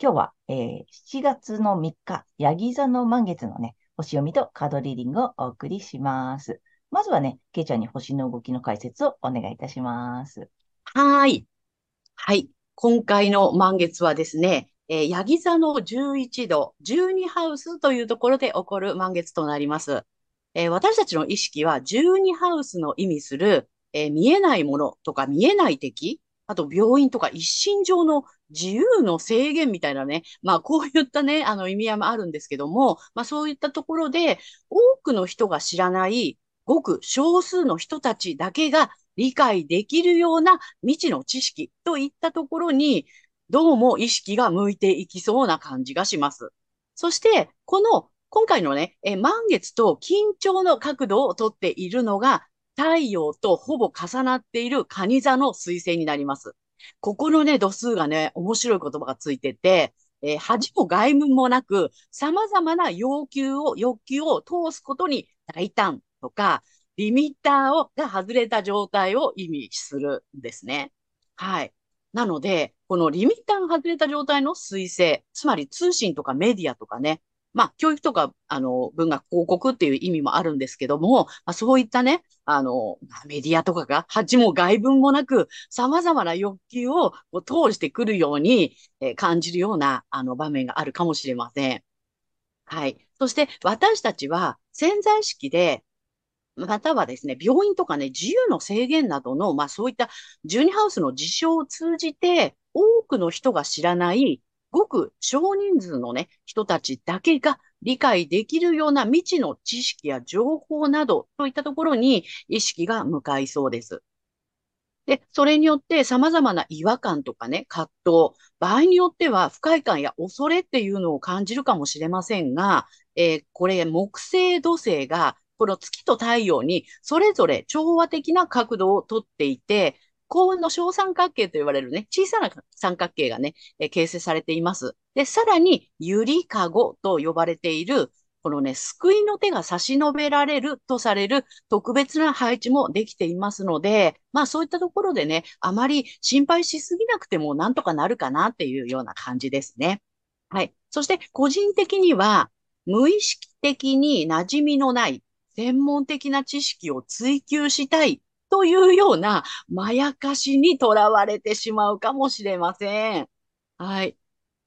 今日は、えー、7月の3日、ヤギ座の満月のね、星読みとカードリーディングをお送りします。まずはね、ケイちゃんに星の動きの解説をお願いいたします。はい。はい。今回の満月はですね、えー、ヤギ座の11度、12ハウスというところで起こる満月となります。えー、私たちの意識は12ハウスの意味する、えー、見えないものとか見えない敵あと病院とか一身上の自由の制限みたいなね、まあこういったね、あの意味合いもあるんですけども、まあそういったところで多くの人が知らないごく少数の人たちだけが理解できるような未知の知識といったところに、どうも意識が向いていきそうな感じがします。そして、この今回のね、え満月と緊張の角度をとっているのが、太陽とほぼ重なっている蟹座の彗星になります。ここのね、度数がね、面白い言葉がついてて、えー、恥も外務もなく、様々な要求を、欲求を通すことに大胆とか、リミッターをが外れた状態を意味するんですね。はい。なので、このリミッターが外れた状態の彗星、つまり通信とかメディアとかね、まあ、教育とか、あの、文学広告っていう意味もあるんですけども、まあ、そういったね、あの、メディアとかが、恥も外文もなく、様々な欲求を通してくるように、えー、感じるような、あの、場面があるかもしれません。はい。そして、私たちは潜在意識で、またはですね、病院とかね、自由の制限などの、まあそういったジュニハウスの事象を通じて、多くの人が知らないごく少人数のね、人たちだけが理解できるような未知の知識や情報などといったところに意識が向かいそうです。で、それによって様々な違和感とかね、葛藤、場合によっては不快感や恐れっていうのを感じるかもしれませんが、えー、これ木星土星がこの月と太陽にそれぞれ調和的な角度をとっていて、幸運の小三角形と言われるね、小さな三角形がね、え形成されています。で、さらに、ゆりかごと呼ばれている、このね、救いの手が差し伸べられるとされる特別な配置もできていますので、まあそういったところでね、あまり心配しすぎなくてもなんとかなるかなっていうような感じですね。はい。そして個人的には、無意識的に馴染みのない専門的な知識を追求したいというようなまやかしにとらわれてしまうかもしれません。はい。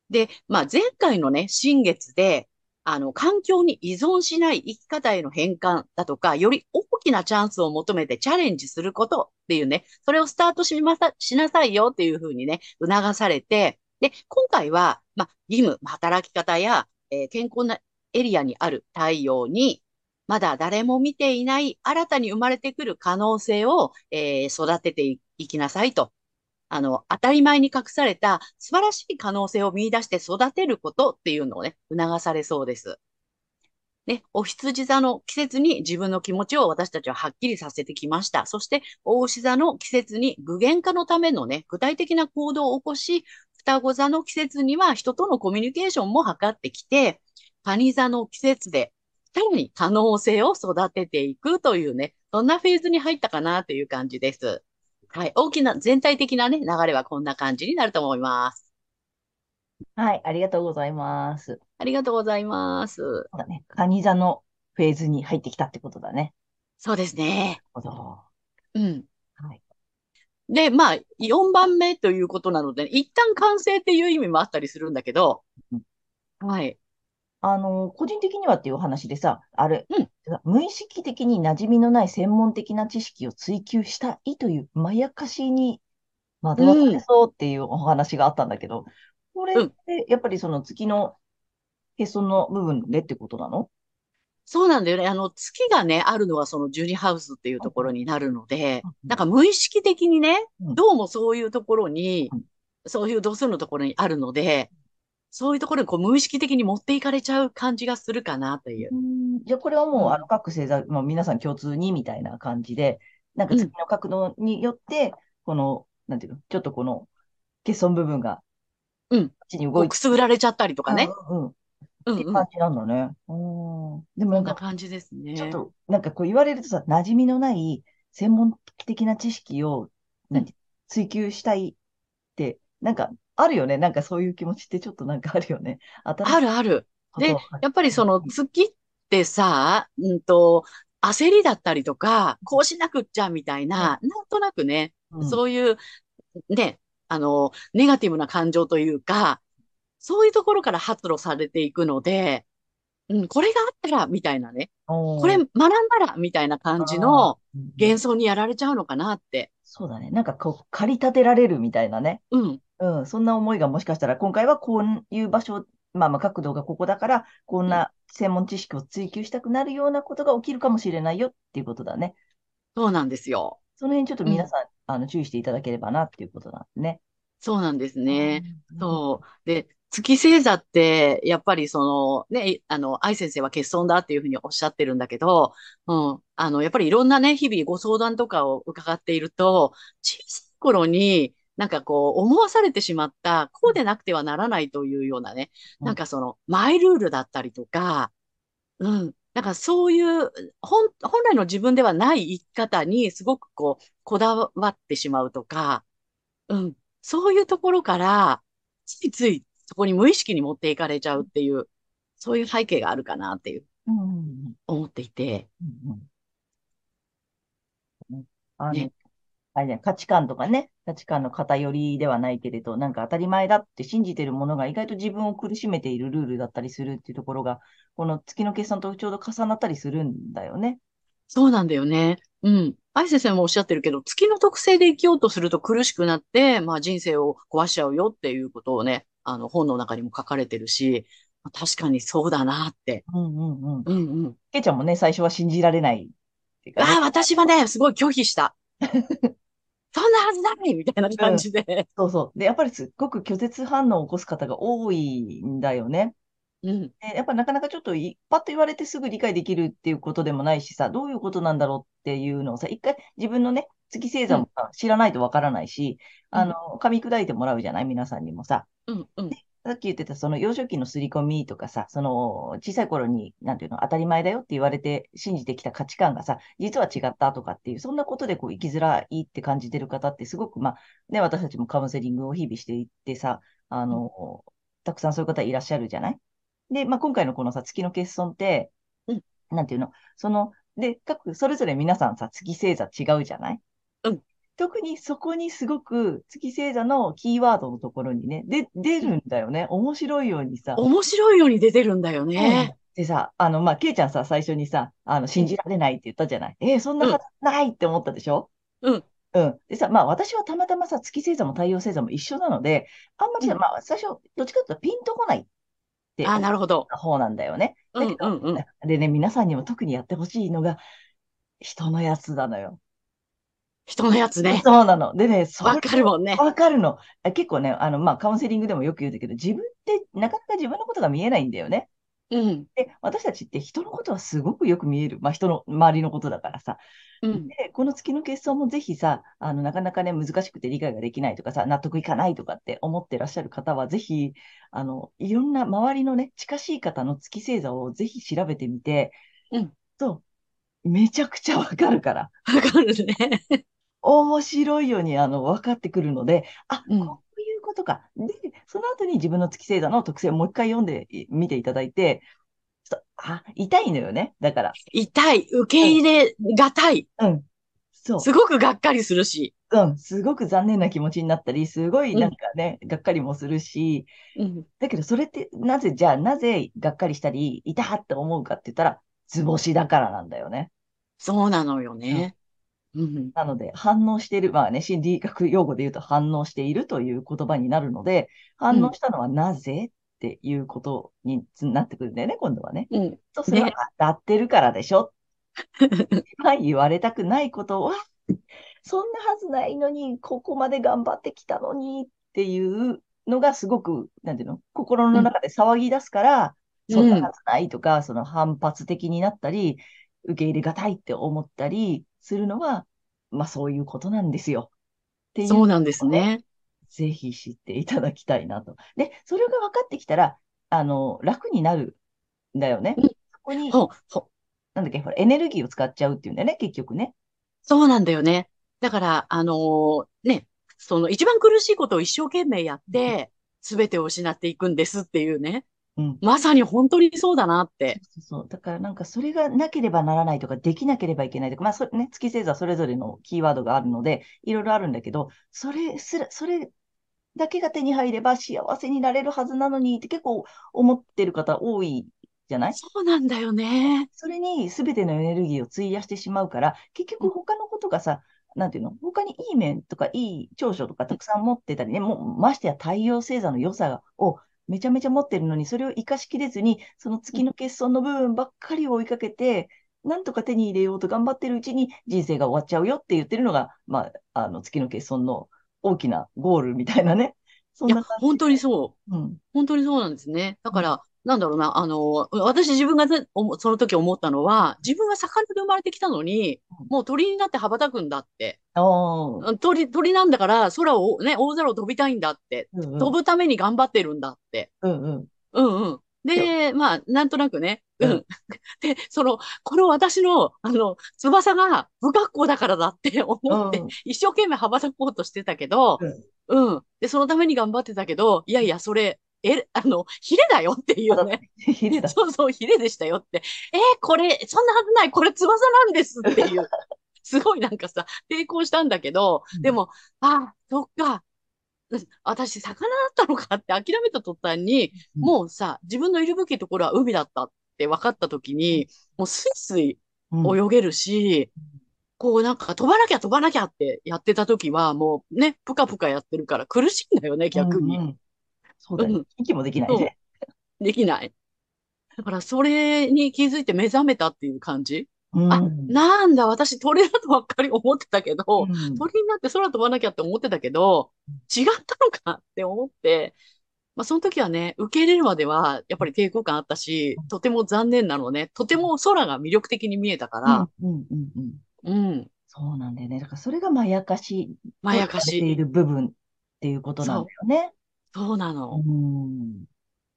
で、まあ、前回のね、新月で、あの、環境に依存しない生き方への変換だとか、より大きなチャンスを求めてチャレンジすることっていうね、それをスタートしまさ、しなさいよっていうふうにね、促されて、で、今回は、まあ、義務、働き方や、えー、健康なエリアにある太陽に、まだ誰も見ていない新たに生まれてくる可能性を、えー、育てていきなさいと。あの、当たり前に隠された素晴らしい可能性を見出して育てることっていうのをね、促されそうです。ね、お羊座の季節に自分の気持ちを私たちははっきりさせてきました。そして、大牛座の季節に具現化のためのね、具体的な行動を起こし、双子座の季節には人とのコミュニケーションも図ってきて、蟹座の季節でさらに可能性を育てていくというね、そんなフェーズに入ったかなという感じです。はい。大きな、全体的なね、流れはこんな感じになると思います。はい。ありがとうございます。ありがとうございます。そうだね。カニ座のフェーズに入ってきたってことだね。そうですね。なるほど。うん。はい。で、まあ、4番目ということなので、一旦完成っていう意味もあったりするんだけど、うん、はい。あの、個人的にはっていう話でさ、あれ、うん、無意識的に馴染みのない専門的な知識を追求したいというまやかしに惑わされそうっていうお話があったんだけど、これってやっぱりその月のへその部分でってことなの？そうなんだよね。あの、月がね、あるのはそのジュニハウスっていうところになるので、うん。なんか無意識的にね、うん。どうもそういうところにうん、そういう度数のところにあるので、そういうところにこう無意識的に持っていかれちゃう感じがするかなという。うんじゃあこれはもう、うんあの各星座、まあ、皆さん共通にみたいな感じで、なんか月の角度によって、この、なんていうの、ちょっとこの欠損部分が、うんこっちにこ動いてうくすぐられちゃったりとかね。うんうん。っていう感じなんだね。うん。でもなそんなんか、感じですね。ちょっと、なんかこう言われるとさ、馴染みのない専門的な知識を、なんて、追求したいって、なんか、あるよね。なんかそういう気持ちってちょっとなんかあるよね。あるある。でやっぱりそのうん月ってさ、うんと、焦りだったりとか、こうしなくっちゃみたいな、なんとなくね、うんそういう、ね、あの、ネガティブな感情というか、そういうところから発露されていくので、うん、これがあったら、みたいなね、これ学んだら、みたいな感じの幻想にやられちゃうのかなって。そうだね。なんかこう、駆り立てられるみたいなね。うん、うん。そんな思いがもしかしたら、今回はこういう場所、まあまあ角度がここだから、こんな専門知識を追求したくなるようなことが起きるかもしれないよっていうことだね。そうなんですよ。その辺ちょっと皆さん、あの、注意していただければなっていうことなんですね。そうなんですね。うん。そう。で、月星座って、やっぱりその、ね、あの、愛先生は欠損だっていうふうにおっしゃってるんだけど、うん。あの、やっぱりいろんなね、日々ご相談とかを伺っていると、小さい頃に、なんかこう、思わされてしまった、こうでなくてはならないというようなね、うんなんかその、マイルールだったりとか、うん。なんかそういう、本、本来の自分ではない生き方にすごくこう、こだわってしまうとか、うん。そういうところから、ついついそこに無意識に持っていかれちゃうっていう、そういう背景があるかなっていう、思っていて。あの、ねあれね、価値観とかね、価値観の偏りではないけれど、なんか当たり前だって信じてるものが意外と自分を苦しめているルールだったりするっていうところが、この月の決算とちょうど重なったりするんだよね。そうなんだよね。うん。愛先生もおっしゃってるけど、月の特性で生きようとすると苦しくなって、まあ人生を壊しちゃうよっていうことをね、あの本の中にも書かれてるし、まあ確かにそうだなって。うんうんうん。うんうん。けいちゃんもね、最初は信じられないいねああ、私はね、すごい拒否した。そんなはずないみたいな感じで。そうそう。で、やっぱりすっごく拒絶反応を起こす方が多いんだよね。うん。でやっぱなかなかちょっといパッと言われてすぐ理解できるっていうことでもないしさ、どういうことなんだろうっていうのをさ、一回自分のね、月星座もさ知らないとわからないし、うんあの、噛み砕いてもらうじゃない？皆さんにもさ。うんうん。さっき言ってたその幼少期の刷り込みとかさ、その小さい頃に、なんていうの、当たり前だよって言われて信じてきた価値観がさ、実は違ったとかっていう、そんなことでこう生きづらいって感じてる方ってすごく、まあ、ね、私たちもカウンセリングを日々していってさ、あの、たくさんそういう方いらっしゃるじゃない？で、まあ、今回のこのさ、月の欠損って、うんなんていうの、その、で、各、それぞれ皆さんさ、月星座違うじゃない？うん特にそこにすごく月星座のキーワードのところにね、で、出るんだよね。面白いようにさ。面白いように出てるんだようんね。でさ、あの、まあ、ケイちゃんさ、最初にさ、あの、信じられないって言ったじゃない？えーそんなはずないって思ったでしょ？うん。うん。でさ、まあ、私はたまたまさ、月星座も太陽星座も一緒なので、あんまりさ、うんまあ、最初、どっちかというとピンとこないってああ、なるほど。方なんだよね。うんだけどうんうん。でね、皆さんにも特にやってほしいのが、人のやつなのよ。人のやつね。そうなの。でね、わかるもんね。わかるの。あ結構ね、あの、まあ、カウンセリングでもよく言うんだけど、自分ってなかなか自分のことが見えないんだよね。うん。で、私たちって人のことはすごくよく見える。まあ、人の周りのことだからさ。うん。で、この月の欠損もぜひさ、あの、なかなかね、難しくて理解ができないとかさ、納得いかないとかって思ってらっしゃる方は、ぜひ、あの、いろんな周りのね、近しい方の月星座をぜひ調べてみて、うん。と、めちゃくちゃわかるから。わかるね。面白いように、あの、分かってくるので、あ、うんこことか。で、その後に自分の月星座の特性をもう一回読んでみていただいて、ちょっとあ、痛いのよね。だから。痛い。受け入れがたい。うん。そう。すごくがっかりするし。うん。すごく残念な気持ちになったり、すごいなんかね、がっかりもするし、うん。だけどそれって、なぜ、じゃあ、なぜがっかりしたり、痛って思うかって言ったら、図星だからなんだよね。そうなのようんね。うん。なので、反応している、まあね、心理学用語で言うと反応しているという言葉になるので、反応したのはなぜっていうことになってくるんだよね、今度はね。うん。と、それはね。当たってるからでしょ？は言われたくないことは、そんなはずないのに、ここまで頑張ってきたのにっていうのがすごく、なんていうの、心うん。の中で騒ぎ出すから、そんなうん。はずないとか、その反発的になったり、受け入れがたいって思ったりするのは、まあそういうことなんですよ。っていうそうなんですね、ね。ぜひ知っていただきたいなと。で、それが分かってきたら、あの、楽になるんだよね。うん。そこに、ほ、ほ、なんだっけ、ほら、エネルギーを使っちゃうっていうんだよね、結局ね。そうなんだよね。だから、あのーね、その一番苦しいことを一生懸命やっうんて、すべてを失っていくんですっていうね。うん。まさに本当にそうだなって。そうそう。だからなんかそれがなければならないとか、できなければいけないとか、まあそれね、月星座それぞれのキーワードがあるので、いろいろあるんだけど、それすら、それだけが手に入れば幸せになれるはずなのにって結構思ってる方多いじゃない？そうなんだよね。それに全てのエネルギーを費やしてしまうから、結うん、局他のことがさ、なんていうの？他にいい面とかいい長所とかたくさん持ってたりね、もうましてや太陽星座の良さをめちゃめちゃ持ってるのに、それを活かしきれずに、そのうん、月の欠損の部分ばっかりを追いかけて、なんとか手に入れようと頑張ってるうちに人生が終わっちゃうよって言ってるのが、まあ、あの月の欠損の大きなゴールみたいなね。そんな感本当に。そう。うん。本当にそうなんですね。だうん。から、なんだろうな、あの、私自分がその時思ったのは、自分は魚で生まれてきたのに、もう鳥になって羽ばたくんだって。鳥、鳥なんだから空をね、大空を飛びたいんだって。うんうん。飛ぶために頑張ってるんだって。うんうん。うんうん。で、で、まあ、なんとなくね、ううん。ん。で、その、この私の、あの、翼が不格好だからだって思って、うん。一生懸命羽ばたこうとしてたけど、うん。うん。で、そのために頑張ってたけど、いやいや、それ、え、あの、ヒレだよっていうね。ヒレだ。そうそう、ヒレでしたよって。えーこれ、そんなはずない、これ翼なんですっていう。すごいなんかさ、抵抗したんだけど、うん。でも、あ、そっか、うん私、魚だったのかって諦めた途端に、うん。もうさ、自分のいるべきところは海だったって分かった時に、もうスイスイうん。泳げるし、こうなんか飛ばなきゃ飛ばなきゃってやってた時は、もうね、ぷかぷかやってるから苦しいんだよね、う逆に。んうん。そうだよ。うん、息もできないそね。う、できない。だからそれに気づいて目覚めたっていう感じ？うあ、ん。なんだ、私鳥だとばっかり思ってたけうど、ん。鳥になって空飛ばなきゃって思ってたけど、違ったのかって思って、まあ、その時はね、受け入れるまでは、やっぱり抵抗感あったし、とても残念なのね。とても空が魅力的に見えたかうん。ら、うん。うん。うん。うん、そうなんだよね。だからそれがまやかしまやかしい。いる部分っていうことなんだよね。そうなうの。ん。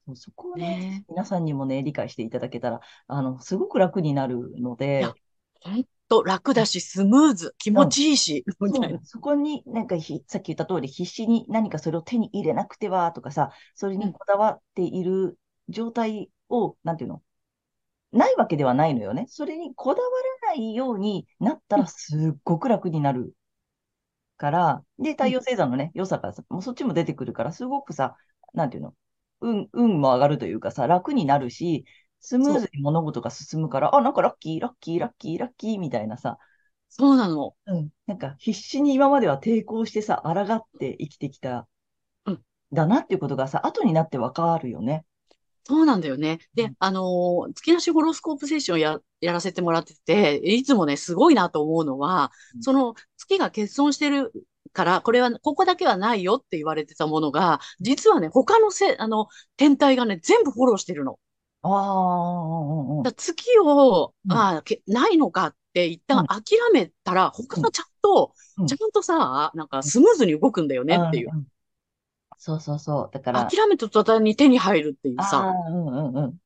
そうそこをね、ね皆さんにもね、理解していただけたら、あの、すごく楽になるのえ。いや、で、ほんと楽だし、スムーズ、気持うん。ちいいし、みたいな。そうなの。そこになんかひ、さっき言った通り、必死に何かそれを手に入れなくてはとかさ、それうん、にこだわっている状態を、なんていうの？ないわけではないのよね。それにこだわらないようになったうん、らすっごく楽になるから、で、うん、太陽星座のね、良さがさ、もうそっちも出てくるから、すごくさ、なんていうの運、運も上がるというかさ、楽になるし、スムーズに物事が進むから、あ、なんかラッキー、ラッキー、ラッキー、ラッキーみたいなさ、そうなの。うん。なんか必死に今までは抵抗してさ、抗って生きてきた、うん、だなっていうことがさ、後になってわかるよね。そうなんだよね。で、うん。あのー月なしホロスコープセッションや、やらせてもらってて、いつもね、すごいなと思うのは、その月が欠損してるから、これは、ここだけはないよって言われてたものが、実はね、他のせ、あの、天体がね、全部フォローしてるの。ああ、月を、うん。ああ、けないのかって一うん。旦諦めたら、他うん。がちゃんと、うん。ちゃんとさ、なんかスムーズに動くんだよねっていう。うん。そうそうそう。だから、諦めた途端に手に入るっていうあさ。あ、うんうんうん。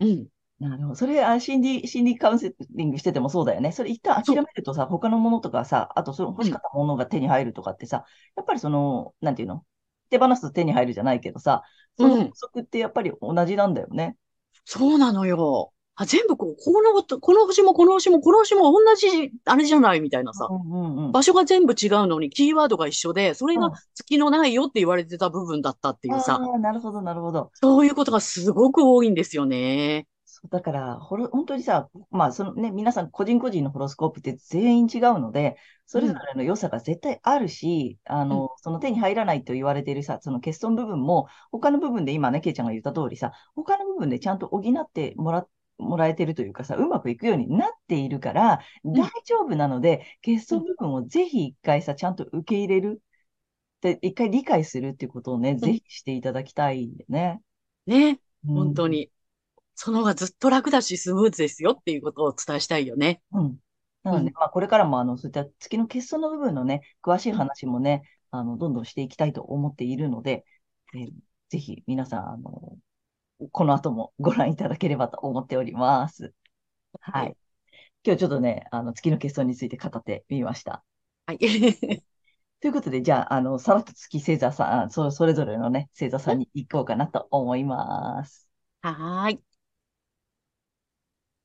うん。なるほど。それ、あ、心理、心理カウンセリングしててもそうだよね。それ一旦諦。めるとさ、他のものとかさ、あとその欲うん。しかったものが手に入るとかってさ、やっぱりその、なんていうの？手放すと手に入るじゃないけどさ、その法うん。則ってやっぱり同じなんだよね。そうなのよ。あ、全部こう、このこと、この星もこの星もこの星も同じ、あれじゃないみたいなさ。うんうんうん。場所が全部違うのにキーワードが一緒で、それがうん。月のないよって言われてた部分だったっていうさ。ああ、なるほど、なるほど。そういうことがすごく多いんですよね。そうだから、ホロ、本当にさ、まあ、そのね、皆さん個人個人のホロスコープって全員違うので、それぞうん、れの良さが絶対あるし、あうん、の、その手に入らないと言われているさ、その欠損部分も、他の部分で今ね、ケイちゃんが言った通りさ、他の部分でちゃんと補ってもら、もらえてるというかさ、うまくいくようになっているから、大うん、丈夫なので、欠うん。損部分をぜひ一回さ、ちゃんと受け入れる。で、一回理解するっていうことをね、うんぜひしていただきたいよね。ね。うん。本当に。その方がずっと楽だし、スムーズですよっていうことをお伝えしたいよね。うん。なので、うん、まあ、これからも、あの、そういった月の欠損の部分のね、詳しいうん。話もね、あの、どんどんしていきたいと思っているので、えーぜひ皆さん、あの、この後もご覧いただければと思っております。はい。はい。今日ちょっとね、あの、月の欠損について語ってみました。はい。ということで、じゃあ、あの、さらっと月星座さん、そ、それぞれのね、星座さんに行こうかなと思います。はーい。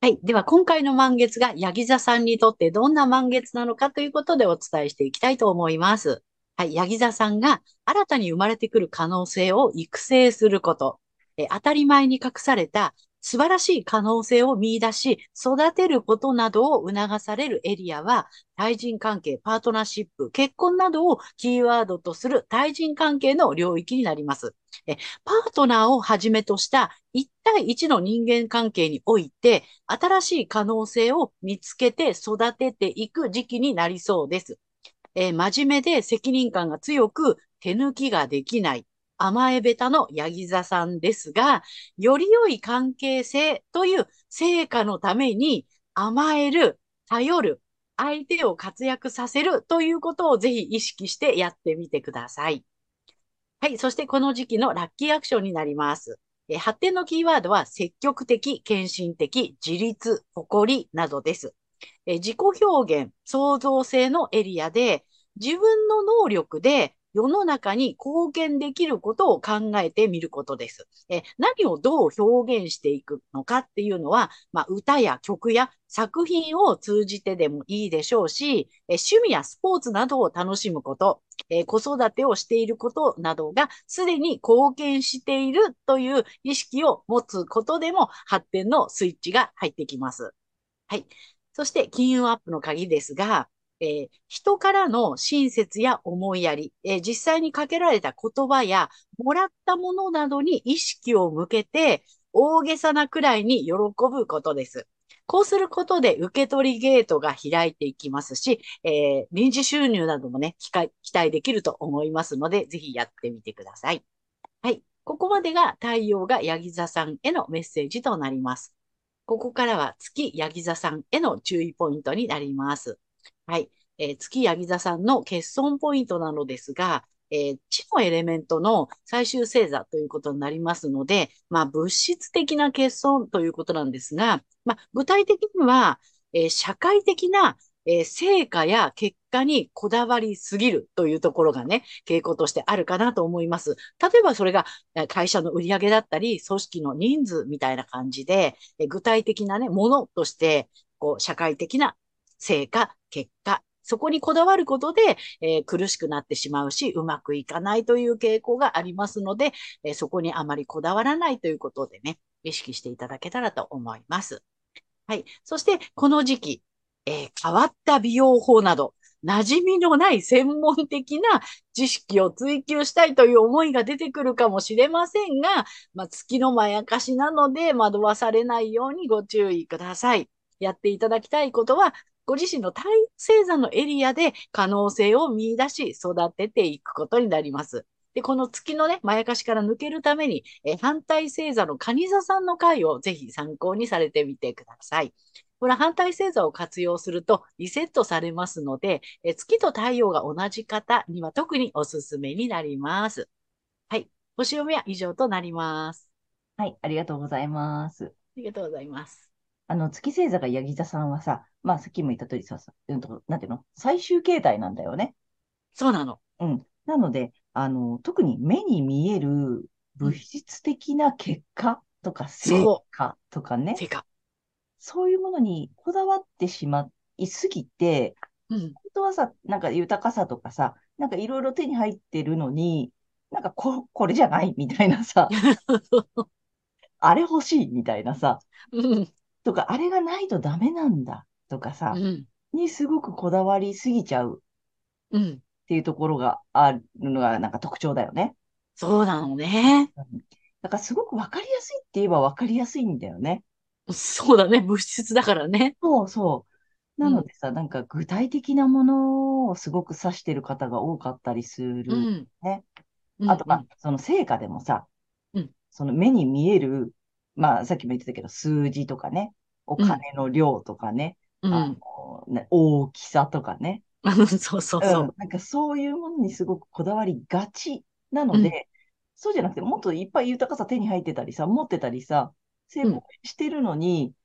はい。では、今回の満月がヤギ座さんにとってどんな満月なのかということでお伝えしていきたいと思います。はい。ヤギ座さんが新たに生まれてくる可能性を育成すること。え当たり前に隠された素晴らしい可能性を見出し、育てることなどを促されるエリアは、対人関係、パートナーシップ、結婚などをキーワードとする対人関係の領域になります。えパートナーをはじめとした1対1の人間関係において、新しい可能性を見つけて育てていく時期になりそうです。え真面目で責任感が強く手抜きができない。甘えべたのヤギ座さんですが、より良い関係性という成果のために甘える、頼る、相手を活躍させるということをぜひ意識してやってみてください。はい。そしてこの時期のラッキーアクションになります。え発展のキーワードは積極的、献身的、自立、誇りなどです。え自己表現、創造性のエリアで、自分の能力で世の中に貢献できることを考えてみることです。え何をどう表現していくのかっていうのは、まあ、歌や曲や作品を通じてでもいいでしょうし、え趣味やスポーツなどを楽しむこと、え子育てをしていることなどがすでに貢献しているという意識を持つことでも発展のスイッチが入ってきます。はい。そして金運アップの鍵ですが、えー人からの親切や思いやり、えー実際にかけられた言葉やもらったものなどに意識を向けて、大げさなくらいに喜ぶことです。こうすることで受け取りゲートが開いていきますし、えー臨時収入などもね、期待できると思いますので、ぜひやってみてください。はい。ここまでが太陽がヤギ座さんへのメッセージとなります。ここからは月ヤギ座さんへの注意ポイントになります。はい。えー月ヤギ座さんの欠損ポイントなのですが、えー地のエレメントの最終星座ということになりますので、まあ、物質的な欠損ということなんですが、まあ、具体的には、えー社会的な、えー成果や結果にこだわりすぎるというところがね、傾向としてあるかなと思います。例えばそれが会社の売り上げだったり、組織の人数みたいな感じで、え具体的なね、ものとして、こう、社会的な成果、結果、そこにこだわることで、えー苦しくなってしまうし、うまくいかないという傾向がありますので、えーそこにあまりこだわらないということでね、意識していただけたらと思います。はい。そして、この時期、えー変わった美容法など、馴染みのない専門的な知識を追求したいという思いが出てくるかもしれませんが、まあ、月のまやかしなので惑わされないようにご注意ください。やっていただきたいことは、ご自身の太陽星座のエリアで可能性を見出し育てていくことになります。で、この月のね、まやかしから抜けるために、え反対星座の蟹座さんの回をぜひ参考にされてみてください。これは反対星座を活用するとリセットされますので、え月と太陽が同じ方には特におすすめになります。はい。星読みは以上となります。はい、ありがとうございます。ありがとうございます。あの、月星座がヤギ座さんはさ、まあ、さっきも言った通りさ、さうんと、なんていうの？最終形態なんだよね。そうなの。うん。なので、あの、特に目に見える物うん。質的な結果とか成。果とかね、正解。そういうものにこだわってしまいすぎて、うん。本当はさ、なんか豊かさとかさ、なんかいろいろ手に入ってるのに、なんかこ、これじゃないみたいなさ、あれ欲しいみたいなさ、うん。とか、あれがないとダメなんだとかさ、うん。にすごくこだわりすぎちゃううん。っていうところがあるのがなんか特徴だよね。そうなのね。だからすごくわかりやすいって言えばわかりやすいんだよね。そうだね。物質だからね。そうそう。なのでさ、なんか具体的なものをすごく指してる方が多かったりする。うん。ね。うんあと、まあ、その成果でもさ、うんその目に見える、まあ、さっきも言ってたけど、数字とかね、お金の量とかね、うん。あのね大きさとかね、うん。そうそうそううん。なんかそういうものにすごくこだわりがちなので、うんそうじゃなくて、もっといっぱい豊かさ手に入ってたりさ、持ってたりさ、成功してるのに、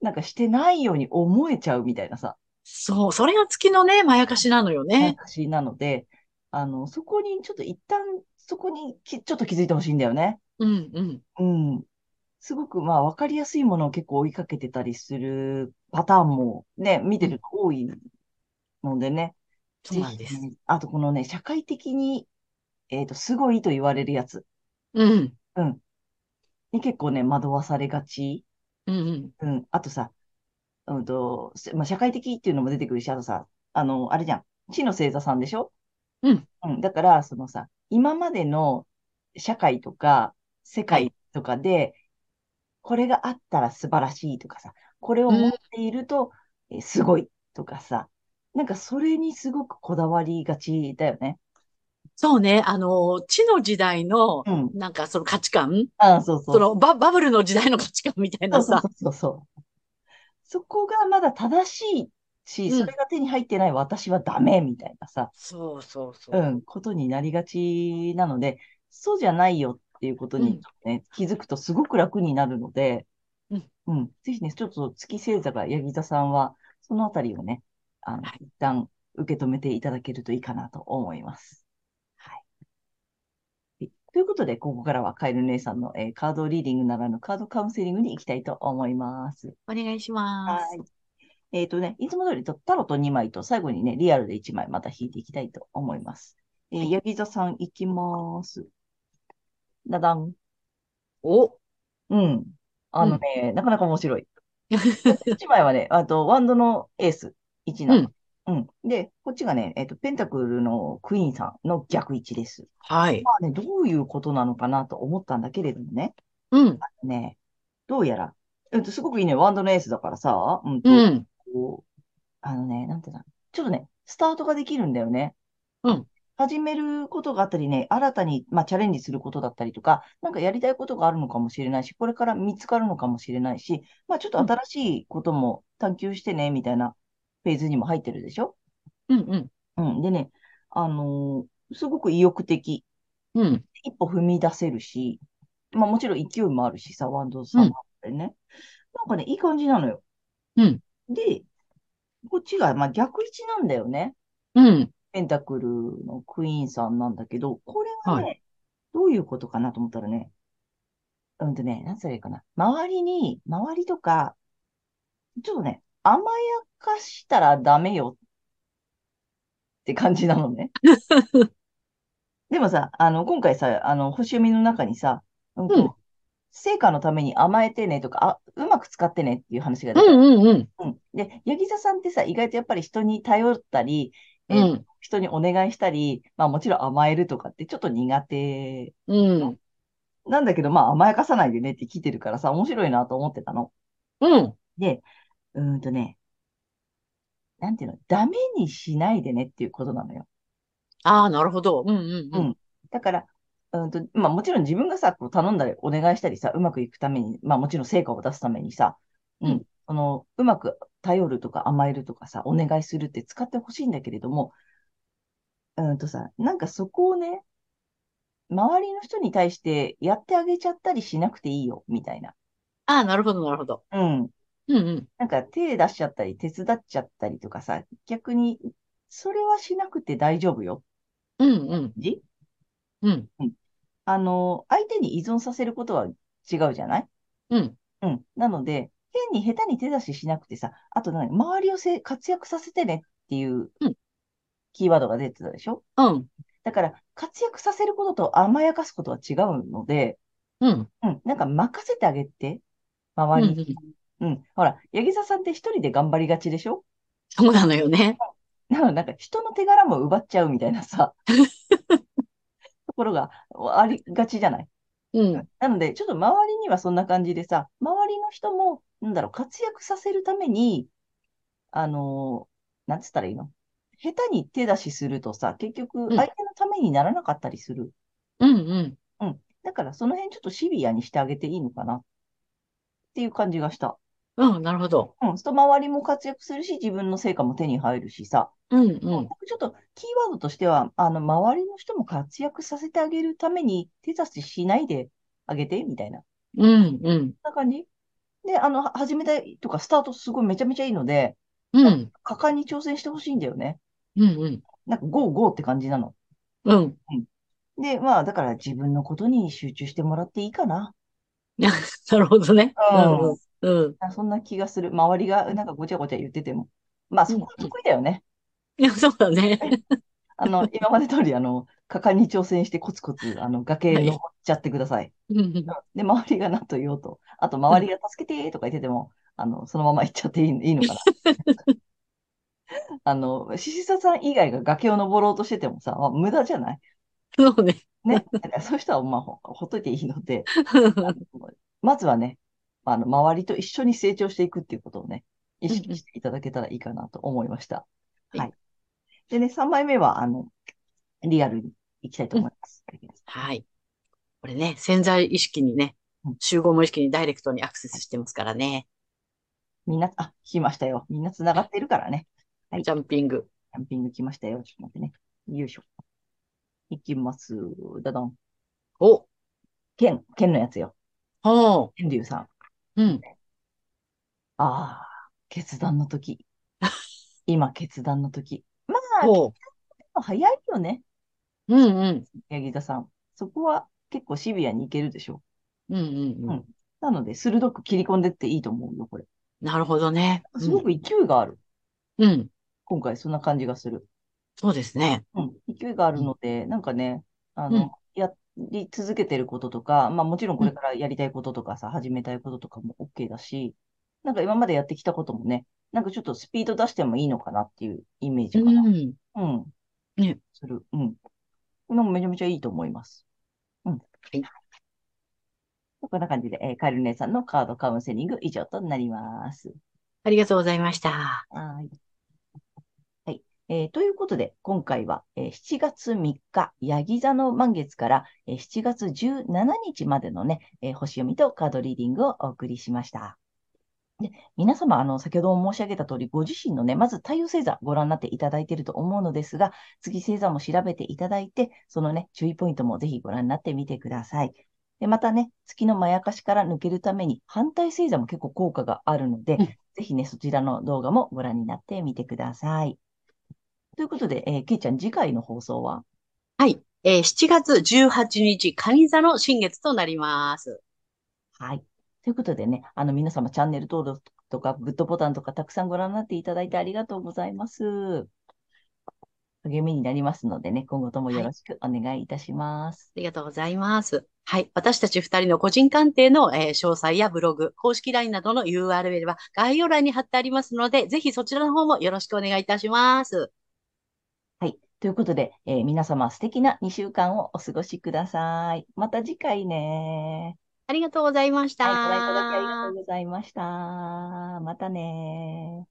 なんかしてないように思えちゃうみたいなさ、そう。それが月のね、まやかしなのよね。私なので、あの、そこにちょっと一旦、そこにきちょっと気づいてほしいんだよね。うん。うん。うん。すごくまあ分かりやすいものを結構追いかけてたりするパターンもね、見てると多いのでね。そうなんですあとこのね、社会的に、えっと、すごいと言われるやつ。うん。うん。に結構ね、惑わされがち。うん。うん。うん。あとさ、うんと、せまあ、社会的っていうのも出てくるし、あとさ、あの、あれじゃん。地の星座さんでしょ？うん。うん。だから、そのさ、今までの社会とか、世界とかで、これがあったら素晴らしいとかさ、これを持っていると、えーすごいとかさ、なんかそれにすごくこだわりがちだよね。そうね。あの、地の時代のう、ん。なんかその価値観ああ、そうそう。そのバ、バブルの時代の価値観みたいなさ。そうそうそうそう。そこがまだ正しいし、うんそれが手に入ってない私はダメみたいなさ、そうそうそうう。ん、ことになりがちなので、そうじゃないよっていうことに、ね気づくとすごく楽になるので、うんうん、ぜひね、ちょっと月星座がヤギ座さんは、そのあたりをね、あの、はい一旦受け止めていただけるといいかなと思います。はい。はいということで、ここからはカエル姉さんの、えーカードリーディングならぬカードカウンセリングに行きたいと思います。お願いします。はい。えっとね、いつも通りとタロット2枚と最後にね、リアルで1枚また引いていきたいと思います。えー、ヤギ座さんいきます。ダダン。お、うん。あのね、なかなか面白い。1枚はね、あと、ワンドのエース1なの。うん。で、こっちがね、えっと、ペンタクルのクイーンさんの逆1です。はい。まあね、どういうことなのかなと思ったんだけれどもね。うん。ね、どうやら、えっと、すごくいいね、ワンドのエースだからさ、うんと、うん。こう、あのね、なんていうの、ちょっとね、スタートができるんだよね。うん。始めることがあったりね、新たに、まあ、チャレンジすることだったりとか、なんかやりたいことがあるのかもしれないし、これから見つかるのかもしれないし、まあ、ちょっと新しいことも探求してね、みたいなフェーズにも入ってるでしょ？うん。うん。うん。でね、あのーすごく意欲的。うん。一歩踏み出せるし、まあもちろん勢いもあるしさ、ワンドさんもあってね。なんかね、いい感じなのよ。うん。で、こっちが、まあ逆位置なんだよね。うん。ペンタクルのクイーンさんなんだけど、これがね、はどういうことかなと思ったらね、うんとね、なんつったらいいかな。周りに、周りとか、ちょっとね、甘やかしたらダメよって感じなのね。でもさ、あの、今回さ、あの、星読みの中にさ、うんとうん成果のために甘えてねとか、あ、うまく使ってねっていう話が出た。うん。うん。うん。うん。で、ヤギ座さんってさ、意外とやっぱり人に頼ったり、えーうん。人にお願いしたり、まあもちろん甘えるとかってちょっと苦手うん。なんだけど、まあ甘やかさないでねって来てるからさ、面白いなと思ってたの。うん。で、うーんとね、なんていうの、ダメにしないでねっていうことなのよ。ああ、なるほど。うん。うん。うん。だから、うーんと、まあもちろん自分がさ、こう頼んだりお願いしたりさ、うまくいくために、まあもちろん成果を出すためにさ、ううんん、その、うまく頼るとか甘えるとかさ、お願いするって使ってほしいんだけれども、うーんとさ、なんかそこをね、周りの人に対してやってあげちゃったりしなくていいよ、みたいな。ああ、なるほど、なるほど。うん。うん。うん。なんか手出しちゃったり、手伝っちゃったりとかさ、逆に、それはしなくて大丈夫よ。うん。うん。じ？うん。あの、相手に依存させることは違うじゃない？うん。うん。なので、変に下手に手出ししなくてさ、あと何、周りをせ活躍させてねっていううんキーワードが出てたでしょ？うん。だから、活躍させることと甘やかすことは違うので、うん。うん、なんか任せてあげて、周りに。うんうん。うん。ほら、ヤギ座さんって一人で頑張りがちでしょ？そうなのよね。だからなんか人の手柄も奪っちゃうみたいなさ、ところがありがちじゃない？うん。なので、ちょっと周りにはそんな感じでさ、周りの人も、なんだろう、活躍させるために、あのーなんつったらいいの？下手に手出しするとさ、結局うん。相手のためにならなかったりする。うんうん。うん。だからその辺ちょっとシビアにしてあげていいのかなっていう感じがした。うん、なるほど。うん。そう周りも活躍するし、自分の成果も手に入るしさ。うんうん。ちょっとキーワードとしては、あの、周りの人も活躍させてあげるために手出ししないであげて、みたいな。うんうん。そんな感じ？で、あの、は始めたいとか、スタートすごいめちゃめちゃいいので、うん。果敢に挑戦してほしいんだよね。うんうん。なんか、ゴーゴーって感じなの。うん。うんで、まあ、だから自分のことに集中してもらっていいかな。なるほどね。う。ん。うん。あそんな気がする。周りがなんかごちゃごちゃ言ってても。まあ、うん。そこは得意だよね。いや、そうだね。あの、今まで通り、あの、果敢に挑戦してコツコツ、あの、崖登はい。っちゃってください。うんで、周りが何と言おうと、あと、うん。周りが助けてとか言ってても、あの、そのまま行っちゃっていい、いいのかな。あの、獅子座さん以外が崖を登ろうとしててもさ、まあ、無駄じゃない？そうね。ね。そういう人は、まあ、ほ、ほっといていいので、あのまずはね、あの、周りと一緒に成長していくっていうことをね、意。識していただけたらいいかなと思いました。はい。はい。でね、3枚目は、あの、リアルに行きたいとうん。思います。はい。これね、潜在意識にね、うん集合無意識にダイレクトにアクセスしてますからね。みんな、あ、来ましたよ。みんな繋がってるからね。はい。ジャンピング。キャンピング来ましたよ。ちょっと待ってね。よいしょ。行きます。だどん。お、剣、剣のやつよ。ほ剣竜さん。う。うん。ああ、決断の時。今、決断の時。まあ、結ほ構早いよね。う。うんうん。八木田さん。そこは結構シビアにいけるでしょうんうんうう。うん。ん。なので、鋭く切り込んでっていいと思うよ、これ。なるほどね。うん。すごく勢いがある。うん。今回、そんな感じがする。そうですね。うん。勢いがあうん。るので、なんかね、あうん。の、やり続けてることとか、まあもちろんこうん。れからやりたいこととかさ、始めたいこととかも OK だし、なんか今までやってきたこともね、なんかちょっとスピード出してもいいのかなっていうイメーうジかな。ん。うん。ね。する。うん。これもめちゃめちゃいいと思います。うん。はい。こんな感じで、えーカエル姉さんのカードカウンセリング以上となります。ありがとうございました。はい。はい。えーということで、今回は、えー7月3日、ヤギ座の満月から、えー7月17日までのね、えー星読みとカードリーディングをお送りしました。で、皆様、あの、先ほども申し上げた通り、ご自身のね、まず太陽星座ご覧になっていただいていると思うのですが、月星座も調べていただいて、そのね、注意ポイントもぜひご覧になってみてください。で、またね、月のまやかしから抜けるために、反対星座も結構効果があるので、うん。ぜひね、そちらの動画もご覧になってみてください。ということで、えー、けいちゃん、次回の放送は？はい。えー、7月18日、蟹座の新月となります。はい。ということでね、あの、皆様、チャンネル登録とか、グッドボタンとか、たくさんご覧になっていただいてありがとうございます。励みになりますのでね、今後ともはい。よろしくお願いいたします。ありがとうございます。はい。私たち二人の個人鑑定の、えー詳細やブログ、公式 LINE などの URL は概要欄に貼ってありますので、ぜひそちらの方もよろしくお願いいたします。はい。ということで、えー皆様、素敵な2週間をお過ごしください。また次回ね。ありがとうございましはい。ご覧いただきありがとた。うございました。またね。